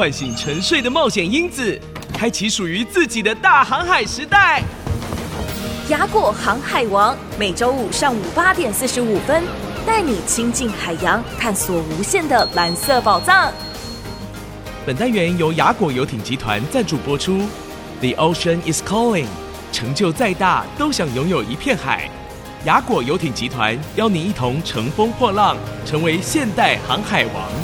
唤醒沉睡的冒险因子，开启属于自己的大航海时代。雅果航海王每周五上午八点四十五分，带你亲近海洋，探索无限的蓝色宝藏。本单元由雅果游艇集团赞助播出。The ocean is calling，成就再大都想拥有一片海。雅果游艇集团邀您一同乘风破浪，成为现代航海王。